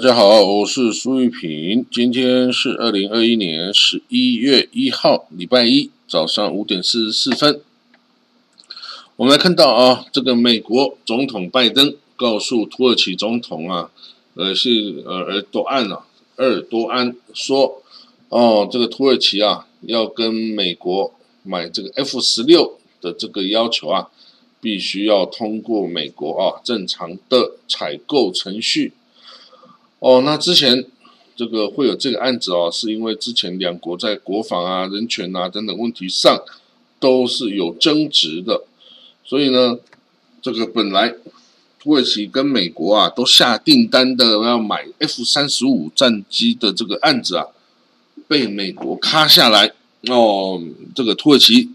大家好，我是苏玉平。今天是二零二一年十一月一号，礼拜一早上五点四十四分。我们来看到啊，这个美国总统拜登告诉土耳其总统啊，呃是呃尔多安啊，尔多安说，哦，这个土耳其啊要跟美国买这个 F 十六的这个要求啊，必须要通过美国啊正常的采购程序。哦，那之前这个会有这个案子哦，是因为之前两国在国防啊、人权啊等等问题上都是有争执的，所以呢，这个本来土耳其跟美国啊都下订单的要买 F 三十五战机的这个案子啊，被美国卡下来哦。这个土耳其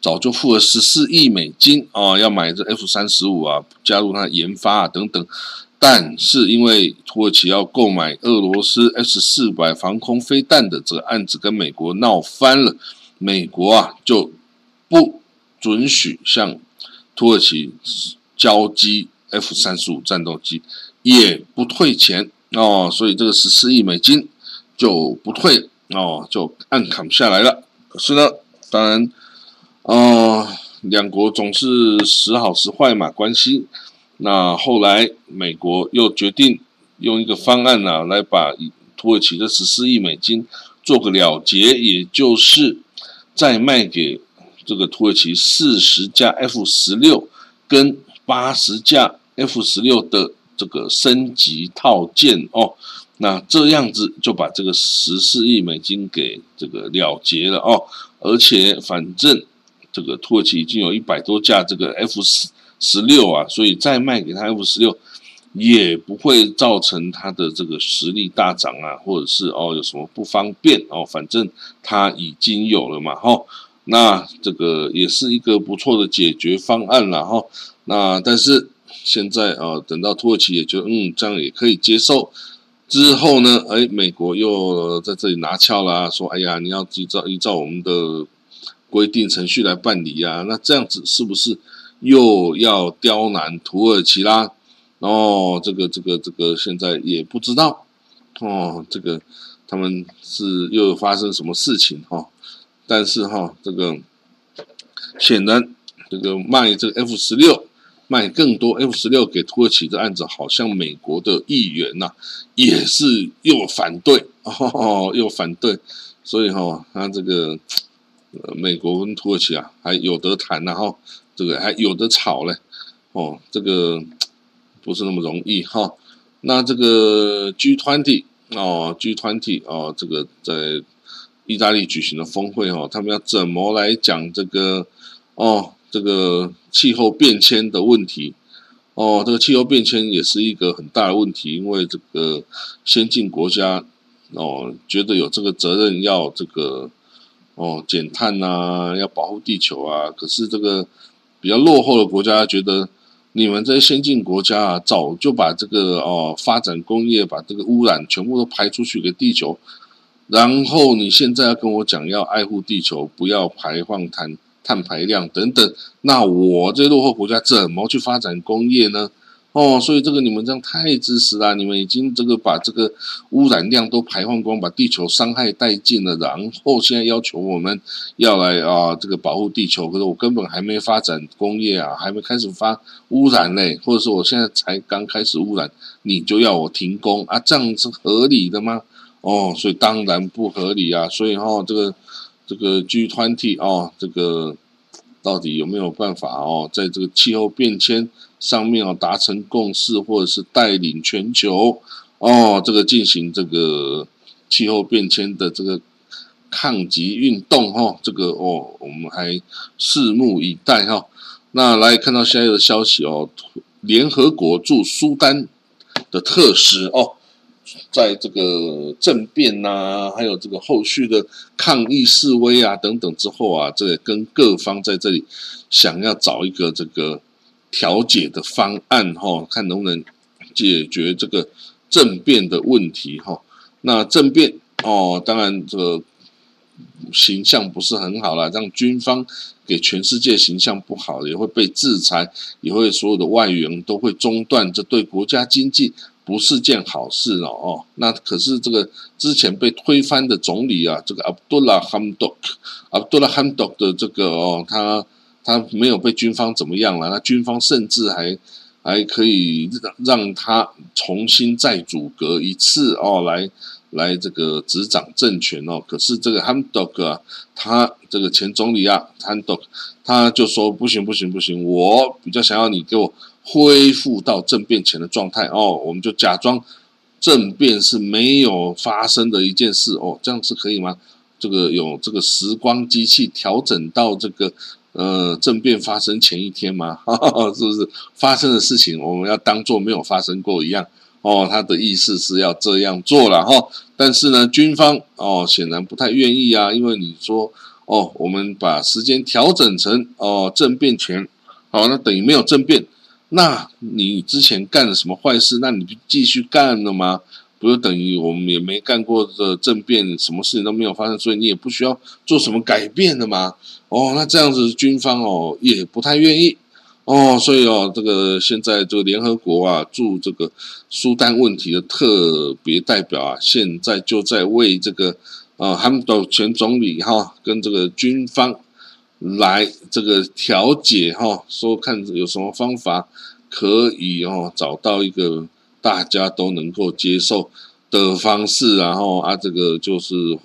早就付了十四亿美金啊，要买这 F 三十五啊，加入它研发啊等等。但是因为土耳其要购买俄罗斯 S 四百防空飞弹的这个案子跟美国闹翻了，美国啊就不准许向土耳其交机 F 三十五战斗机，也不退钱哦，所以这个十四亿美金就不退哦，就按砍下来了。可是呢，当然，哦，两国总是时好时坏嘛，关系。那后来，美国又决定用一个方案呢，来把土耳其的十四亿美金做个了结，也就是再卖给这个土耳其四十架 F 十六跟八十架 F 十六的这个升级套件哦。那这样子就把这个十四亿美金给这个了结了哦。而且，反正这个土耳其已经有一百多架这个 F 十。十六啊，所以再卖给他 F 十六，也不会造成他的这个实力大涨啊，或者是哦有什么不方便哦，反正他已经有了嘛，哈，那这个也是一个不错的解决方案了，哈，那但是现在啊，等到土耳其也觉得嗯这样也可以接受，之后呢，哎，美国又在这里拿翘啦，说哎呀，你要依照依照我们的规定程序来办理呀，那这样子是不是？又要刁难土耳其啦，哦，这个这个这个现在也不知道，哦，这个他们是又发生什么事情哈？但是哈，这个显然这个卖这个 F 十六，卖更多 F 十六给土耳其的案子，好像美国的议员呐也是又反对哦，又反对，所以哈，他这个美国跟土耳其啊还有得谈呢哈。这个还有的吵嘞，哦，这个不是那么容易哈。那这个 G twenty 哦，G twenty 哦，这个在意大利举行的峰会哦，他们要怎么来讲这个哦，这个气候变迁的问题哦，这个气候变迁也是一个很大的问题，因为这个先进国家哦，觉得有这个责任要这个哦减碳呐，要保护地球啊，可是这个。比较落后的国家觉得，你们这些先进国家啊，早就把这个哦发展工业，把这个污染全部都排出去给地球，然后你现在要跟我讲要爱护地球，不要排放碳碳排量等等，那我这落后国家怎么去发展工业呢？哦，所以这个你们这样太自私了，你们已经这个把这个污染量都排放光，把地球伤害殆尽了，然后现在要求我们要来啊这个保护地球，可是我根本还没发展工业啊，还没开始发污染嘞，或者是我现在才刚开始污染，你就要我停工啊？这样是合理的吗？哦，所以当然不合理啊，所以哈这个这个 G 团体哦，这个到底有没有办法哦，在这个气候变迁？上面哦达成共识，或者是带领全球哦，这个进行这个气候变迁的这个抗击运动哈，这个哦我们还拭目以待哈。那来看到现在的消息哦，联合国驻苏丹的特使哦，在这个政变呐，还有这个后续的抗议示威啊等等之后啊，这个跟各方在这里想要找一个这个。调解的方案哈，看能不能解决这个政变的问题哈。那政变哦，当然这个形象不是很好了，让军方给全世界形象不好，也会被制裁，也会所有的外援都会中断，这对国家经济不是件好事了哦。那可是这个之前被推翻的总理啊，这个 Abdullah Hamdok，Abdullah Hamdok 的这个哦，他他没有被军方怎么样了？那军方甚至还还可以让他重新再组阁一次哦，来。来这个执掌政权哦，可是这个 Hamdok 啊，他这个前总理啊，Hamdok，他就说不行不行不行，我比较想要你给我恢复到政变前的状态哦，我们就假装政变是没有发生的一件事哦，这样是可以吗？这个有这个时光机器调整到这个呃政变发生前一天吗？是不是发生的事情我们要当做没有发生过一样？哦，他的意思是要这样做了哈，但是呢，军方哦显然不太愿意啊，因为你说哦，我们把时间调整成哦政变前，哦，那等于没有政变，那你之前干了什么坏事？那你不继续干了吗？不就等于我们也没干过的政变，什么事情都没有发生，所以你也不需要做什么改变的吗？哦，那这样子军方哦也不太愿意。哦，所以哦，这个现在这个联合国啊驻这个苏丹问题的特别代表啊，现在就在为这个啊汉德前总理哈跟这个军方来这个调解哈，说看有什么方法可以哦找到一个大家都能够接受的方式，然后啊这个就是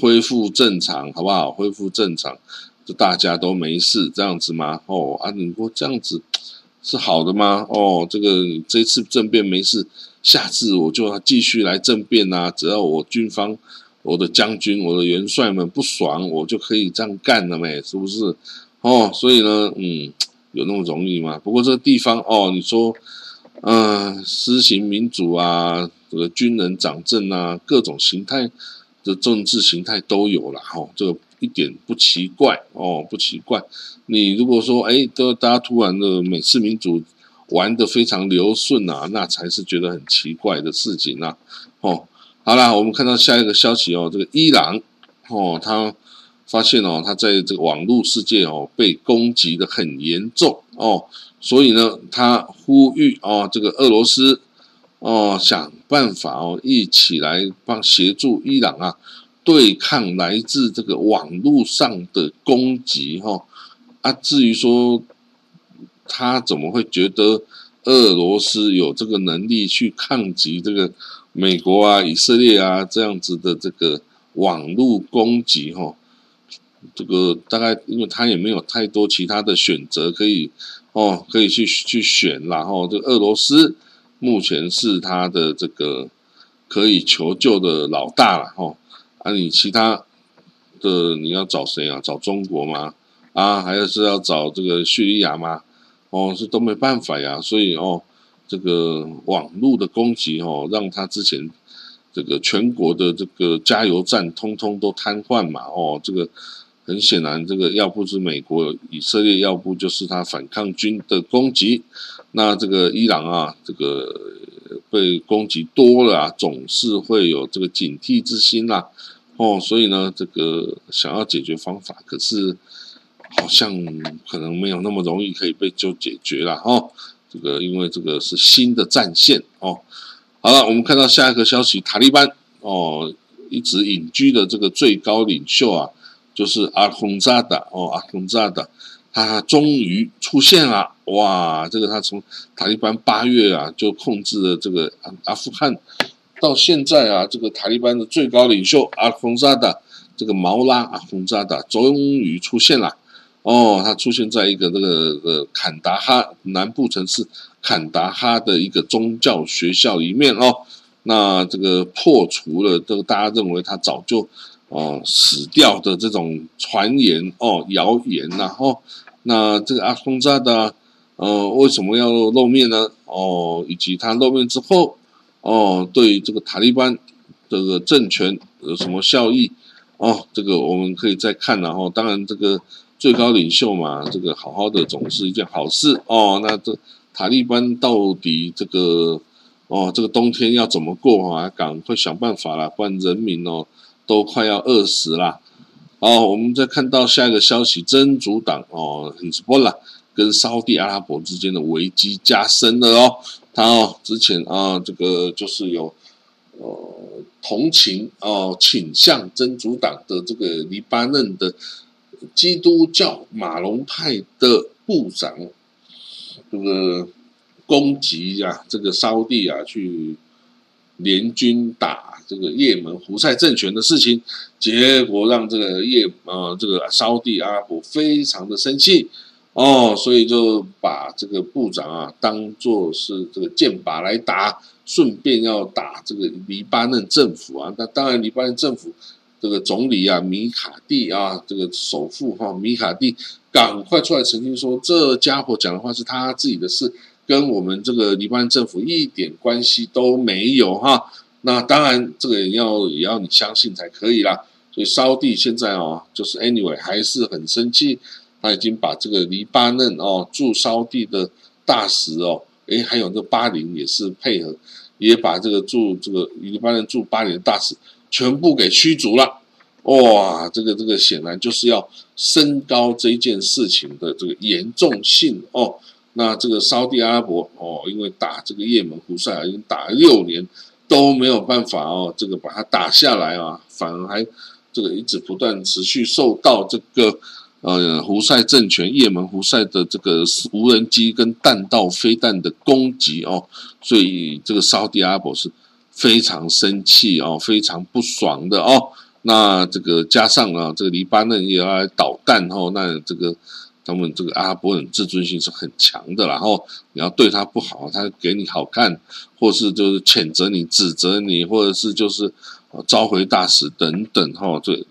恢复正常，好不好？恢复正常。就大家都没事这样子吗？哦啊，你说这样子是好的吗？哦，这个这次政变没事，下次我就要继续来政变啊！只要我军方、我的将军、我的元帅们不爽，我就可以这样干了没？是不是？哦，所以呢，嗯，有那么容易吗？不过这个地方哦，你说，嗯，施行民主啊，这个军人掌政啊，各种形态的政治形态都有了哈，这个。一点不奇怪哦，不奇怪。你如果说，哎，都大家突然的美式民主玩的非常流顺啊，那才是觉得很奇怪的事情啊。哦，好了，我们看到下一个消息哦，这个伊朗哦，他发现哦，他在这个网络世界哦被攻击的很严重哦，所以呢，他呼吁哦，这个俄罗斯哦想办法哦一起来帮协助伊朗啊。对抗来自这个网络上的攻击，哈啊，至于说他怎么会觉得俄罗斯有这个能力去抗击这个美国啊、以色列啊这样子的这个网络攻击，哈，这个大概因为他也没有太多其他的选择可以哦，可以去去选，然后这俄罗斯目前是他的这个可以求救的老大了，哈。啊你其他的你要找谁啊？找中国吗？啊，还是要找这个叙利亚吗？哦，是都没办法呀。所以哦，这个网络的攻击哦，让他之前这个全国的这个加油站通通都瘫痪嘛。哦，这个很显然，这个要不是美国、以色列，要不就是他反抗军的攻击。那这个伊朗啊，这个被攻击多了啊，总是会有这个警惕之心啦。哦，所以呢，这个想要解决方法，可是好像可能没有那么容易可以被就解决了哦。这个因为这个是新的战线哦。好了，我们看到下一个消息，塔利班哦一直隐居的这个最高领袖啊，就是阿洪扎达哦，阿洪扎达他终于出现了哇！这个他从塔利班八月啊就控制了这个阿阿富汗。到现在啊，这个塔利班的最高领袖阿洪扎达，这个毛拉阿洪扎达终于出现了。哦，他出现在一个这个呃坎达哈南部城市坎达哈的一个宗教学校里面哦。那这个破除了这个大家认为他早就哦死掉的这种传言哦谣言然后那这个阿洪扎的呃为什么要露面呢？哦，以及他露面之后。哦，对这个塔利班这个政权有什么效益？哦，这个我们可以再看，然后当然这个最高领袖嘛，这个好好的总是一件好事哦。那这塔利班到底这个哦，这个冬天要怎么过啊？赶快想办法啦，不然人民哦都快要饿死啦。哦，我们再看到下一个消息，真主党哦，很波了，跟沙地阿拉伯之间的危机加深了哦。他哦之前啊这个就是有呃同情哦倾向真主党的这个黎巴嫩的基督教马龙派的部长，这个攻击呀这个沙地啊去联军打。这个也门胡塞政权的事情，结果让这个叶呃这个沙地阿拉伯非常的生气哦，所以就把这个部长啊当做是这个箭靶来打，顺便要打这个黎巴嫩政府啊。那当然，黎巴嫩政府这个总理啊米卡蒂啊，这个首富哈米卡蒂赶快出来澄清说，这家伙讲的话是他自己的事，跟我们这个黎巴嫩政府一点关系都没有哈。那当然，这个也要也要你相信才可以啦。所以沙地现在哦，就是 anyway 还是很生气，他已经把这个黎巴嫩哦驻沙地的大使哦，诶，还有这巴林也是配合，也把这个驻这个黎巴嫩驻巴林的大使全部给驱逐了。哇，这个这个显然就是要升高这件事情的这个严重性哦。那这个沙地阿拉伯哦，因为打这个也门胡塞已经打了六年。都没有办法哦，这个把它打下来啊，反而还这个一直不断持续受到这个呃胡塞政权也门胡塞的这个无人机跟弹道飞弹的攻击哦，所以这个沙特阿拉伯是非常生气哦，非常不爽的哦。那这个加上啊，这个黎巴嫩也要来捣蛋哦，那这个。他们这个阿拉伯人自尊心是很强的，然后你要对他不好，他给你好看，或是就是谴责你、指责你，或者是就是召回大使等等，哈，这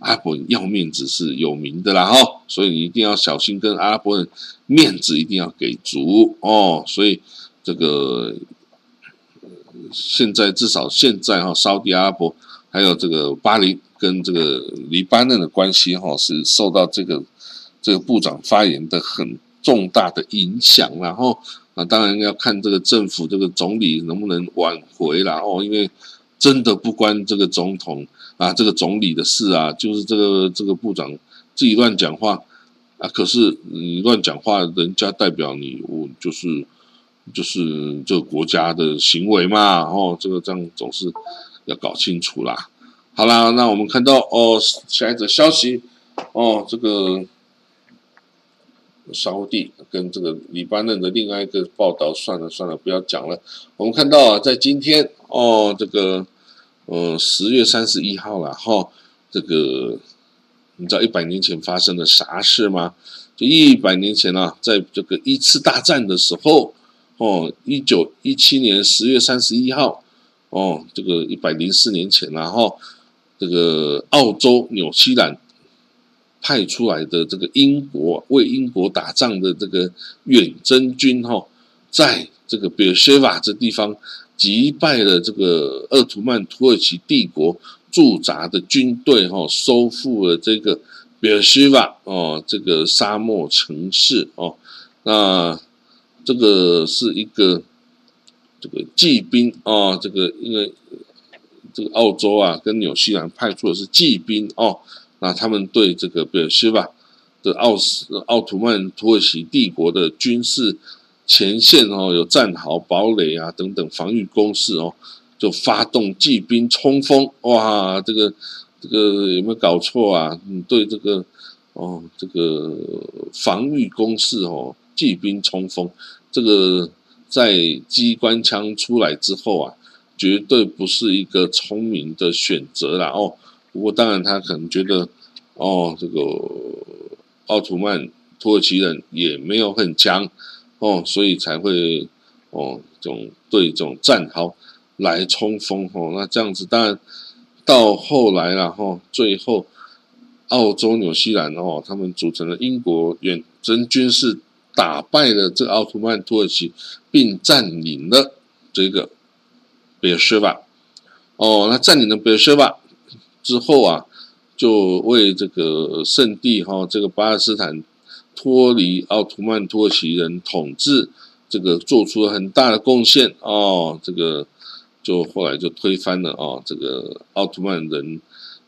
阿拉伯人要面子是有名的啦，哈，所以你一定要小心，跟阿拉伯人面子一定要给足哦。所以这个现在至少现在哈，沙特阿拉伯还有这个巴黎跟这个黎巴嫩的关系哈，是受到这个。这个部长发言的很重大的影响，然后啊，当然要看这个政府这个总理能不能挽回了哦，因为真的不关这个总统啊，这个总理的事啊，就是这个这个部长自己乱讲话啊，可是你乱讲话，人家代表你，我就是就是这个国家的行为嘛，哦，这个这样总是要搞清楚啦。好啦，那我们看到哦，下一则消息哦，这个。沙地跟这个黎巴嫩的另外一个报道，算了算了，不要讲了。我们看到啊，在今天哦，这个呃十月三十一号了哈，这个你知道一百年前发生了啥事吗？就一百年前啊，在这个一次大战的时候哦，一九一七年十月三十一号哦，这个一百零四年前然后这个澳洲纽西兰。派出来的这个英国为英国打仗的这个远征军哈，在这个比尔谢瓦这地方击败了这个鄂图曼土耳其帝国驻扎的军队哈，收复了这个比尔谢瓦哦，这个沙漠城市哦，那这个是一个这个骑兵哦，这个因为这个澳洲啊跟纽西兰派出的是骑兵哦。那他们对这个比尔西瓦的奥斯奥图曼土耳其帝国的军事前线哦，有战壕、堡垒啊等等防御工事哦，就发动骑兵冲锋。哇，这个这个有没有搞错啊？你对这个哦，这个防御工事哦，骑兵冲锋，这个在机关枪出来之后啊，绝对不是一个聪明的选择啦哦。不过，当然，他可能觉得，哦，这个奥图曼土耳其人也没有很强，哦，所以才会，哦，这种对这种战壕来冲锋，哦，那这样子，当然到后来了，哈，最后澳洲、纽西兰，哦，他们组成了英国远征军，事打败了这个奥特曼土耳其，并占领了这个贝尔舍巴，哦，那占领了贝尔舍巴。之后啊，就为这个圣地哈，这个巴勒斯坦脱离奥图曼土耳其人统治，这个做出了很大的贡献哦。这个就后来就推翻了哦，这个奥特曼人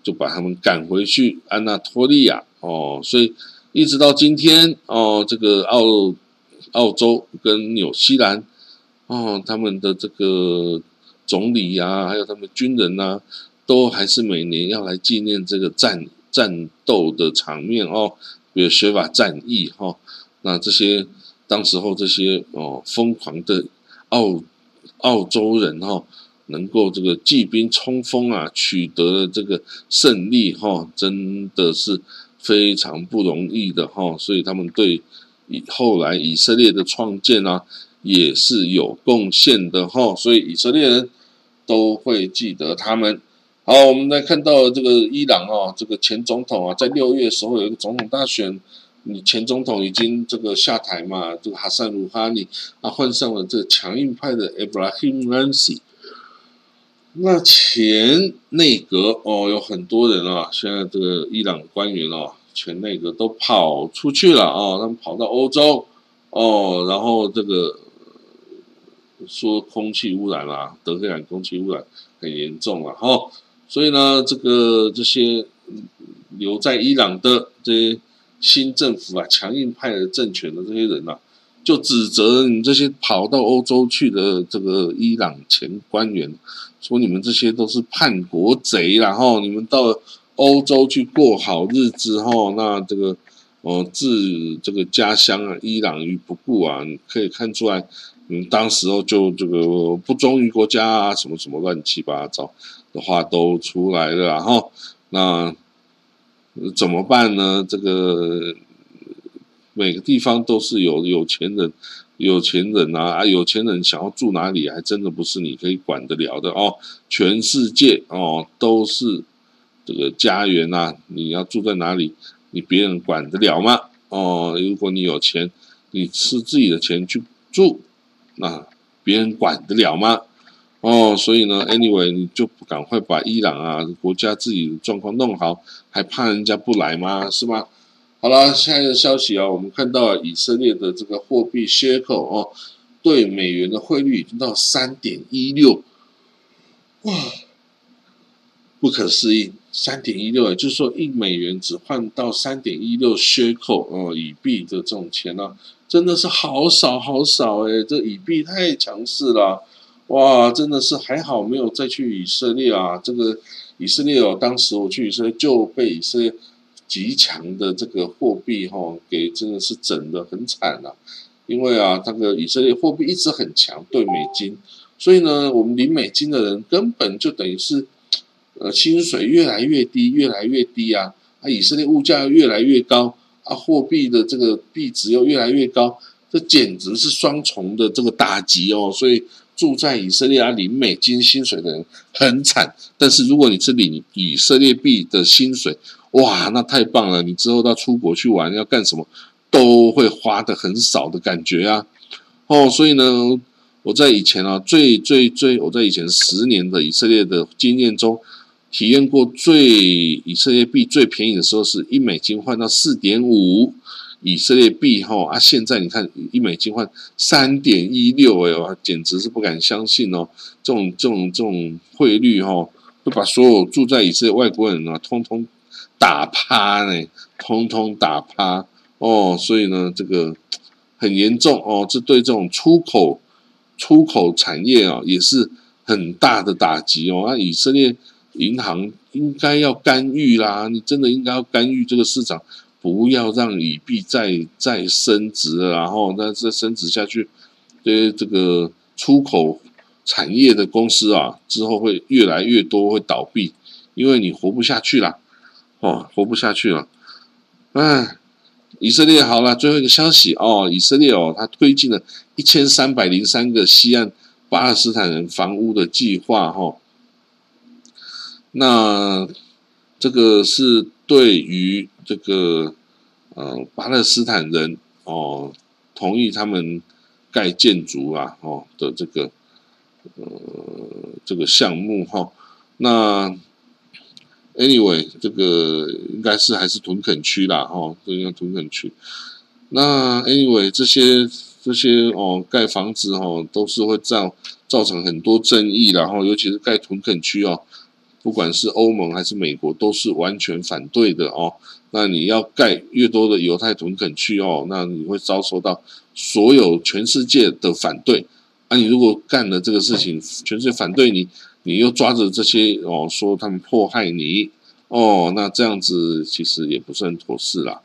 就把他们赶回去安纳托利亚哦。所以一直到今天哦，这个澳澳洲跟纽西兰哦，他们的这个总理呀，还有他们军人呐，都还是每年要来纪念这个战战斗的场面哦，比如雪法战役哈，那这些当时候这些哦疯狂的澳澳洲人哈，能够这个骑兵冲锋啊，取得了这个胜利哈，真的是非常不容易的哈，所以他们对以后来以色列的创建啊。也是有贡献的哈，所以以色列人都会记得他们。好，我们来看到这个伊朗啊，这个前总统啊，在六月时候有一个总统大选，你前总统已经这个下台嘛，这个哈桑鲁哈尼啊换上了这个强硬派的 Ibrahim Raisi。那前内阁哦，有很多人啊，现在这个伊朗官员哦，全内阁都跑出去了啊，他们跑到欧洲哦，然后这个。说空气污染啦，德黑兰空气污染很严重了哈，所以呢，这个这些留在伊朗的这些新政府啊，强硬派的政权的这些人呐，就指责你这些跑到欧洲去的这个伊朗前官员，说你们这些都是叛国贼然后你们到欧洲去过好日子哈，那这个哦置这个家乡啊伊朗于不顾啊，你可以看出来。嗯，当时候就这个不忠于国家啊，什么什么乱七八糟的话都出来了，然后那怎么办呢？这个每个地方都是有有钱人，有钱人啊，啊，有钱人想要住哪里，还真的不是你可以管得了的哦。全世界哦都是这个家园啊，你要住在哪里，你别人管得了吗？哦，如果你有钱，你吃自己的钱去住。那别人管得了吗？哦，所以呢，anyway，你就赶快把伊朗啊国家自己的状况弄好，还怕人家不来吗？是吗？好了，下一个消息啊，我们看到以色列的这个货币缺口哦，对美元的汇率已经到三点一六，哇，不可思议，三点一六，也就是说一美元只换到三点一六缺口哦，以币的这种钱呢。真的是好少好少哎，这以币太强势了，哇，真的是还好没有再去以色列啊。这个以色列哦，当时我去以色列就被以色列极强的这个货币哈给真的是整的很惨了。因为啊，那个以色列货币一直很强对美金，所以呢，我们领美金的人根本就等于是呃薪水越来越低，越来越低啊，啊，以色列物价越来越高。啊，货币的这个币值又越来越高，这简直是双重的这个打击哦。所以住在以色列啊，领美金薪水的人很惨。但是如果你是领以色列币的薪水，哇，那太棒了！你之后到出国去玩要干什么，都会花的很少的感觉啊。哦，所以呢，我在以前啊，最最最，我在以前十年的以色列的经验中。体验过最以色列币最便宜的时候是一美金换到四点五以色列币哈啊！现在你看一美金换三点一六哎哇，简直是不敢相信哦！这种这种这种汇率哈，会把所有住在以色列外国人啊，通通打趴呢，通通打趴哦！所以呢，这个很严重哦，这对这种出口出口产业啊，也是很大的打击哦！啊，以色列。银行应该要干预啦，你真的应该要干预这个市场，不要让以币再再升值，然后那再升值下去，对这个出口产业的公司啊，之后会越来越多会倒闭，因为你活不下去了，哦，活不下去了。哎，以色列好了，最后一个消息哦，以色列哦，它推进了一千三百零三个西岸巴勒斯坦人房屋的计划，哈。那这个是对于这个呃巴勒斯坦人哦，同意他们盖建筑啊哦的这个呃这个项目哈。那 anyway 这个应该是还是屯垦区啦哈，这应该屯垦区。那 anyway 这些这些哦盖房子哦都是会造造成很多争议，然后尤其是盖屯垦区哦。不管是欧盟还是美国，都是完全反对的哦。那你要盖越多的犹太屯垦区哦，那你会遭受到所有全世界的反对啊，你如果干了这个事情，全世界反对你，你又抓着这些哦说他们迫害你哦，那这样子其实也不是很妥适啦。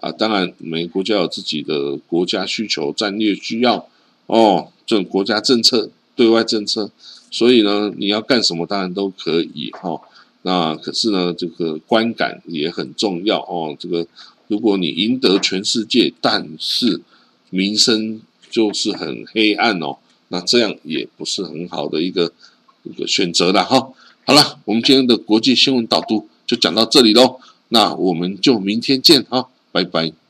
啊，当然，每个国家有自己的国家需求、战略需要哦，这种国家政策、对外政策，所以呢，你要干什么当然都可以哈。那可是呢，这个观感也很重要哦。这个如果你赢得全世界，但是名声就是很黑暗哦，那这样也不是很好的一个一个选择了哈。好了，我们今天的国际新闻导读就讲到这里喽，那我们就明天见哈。拜拜。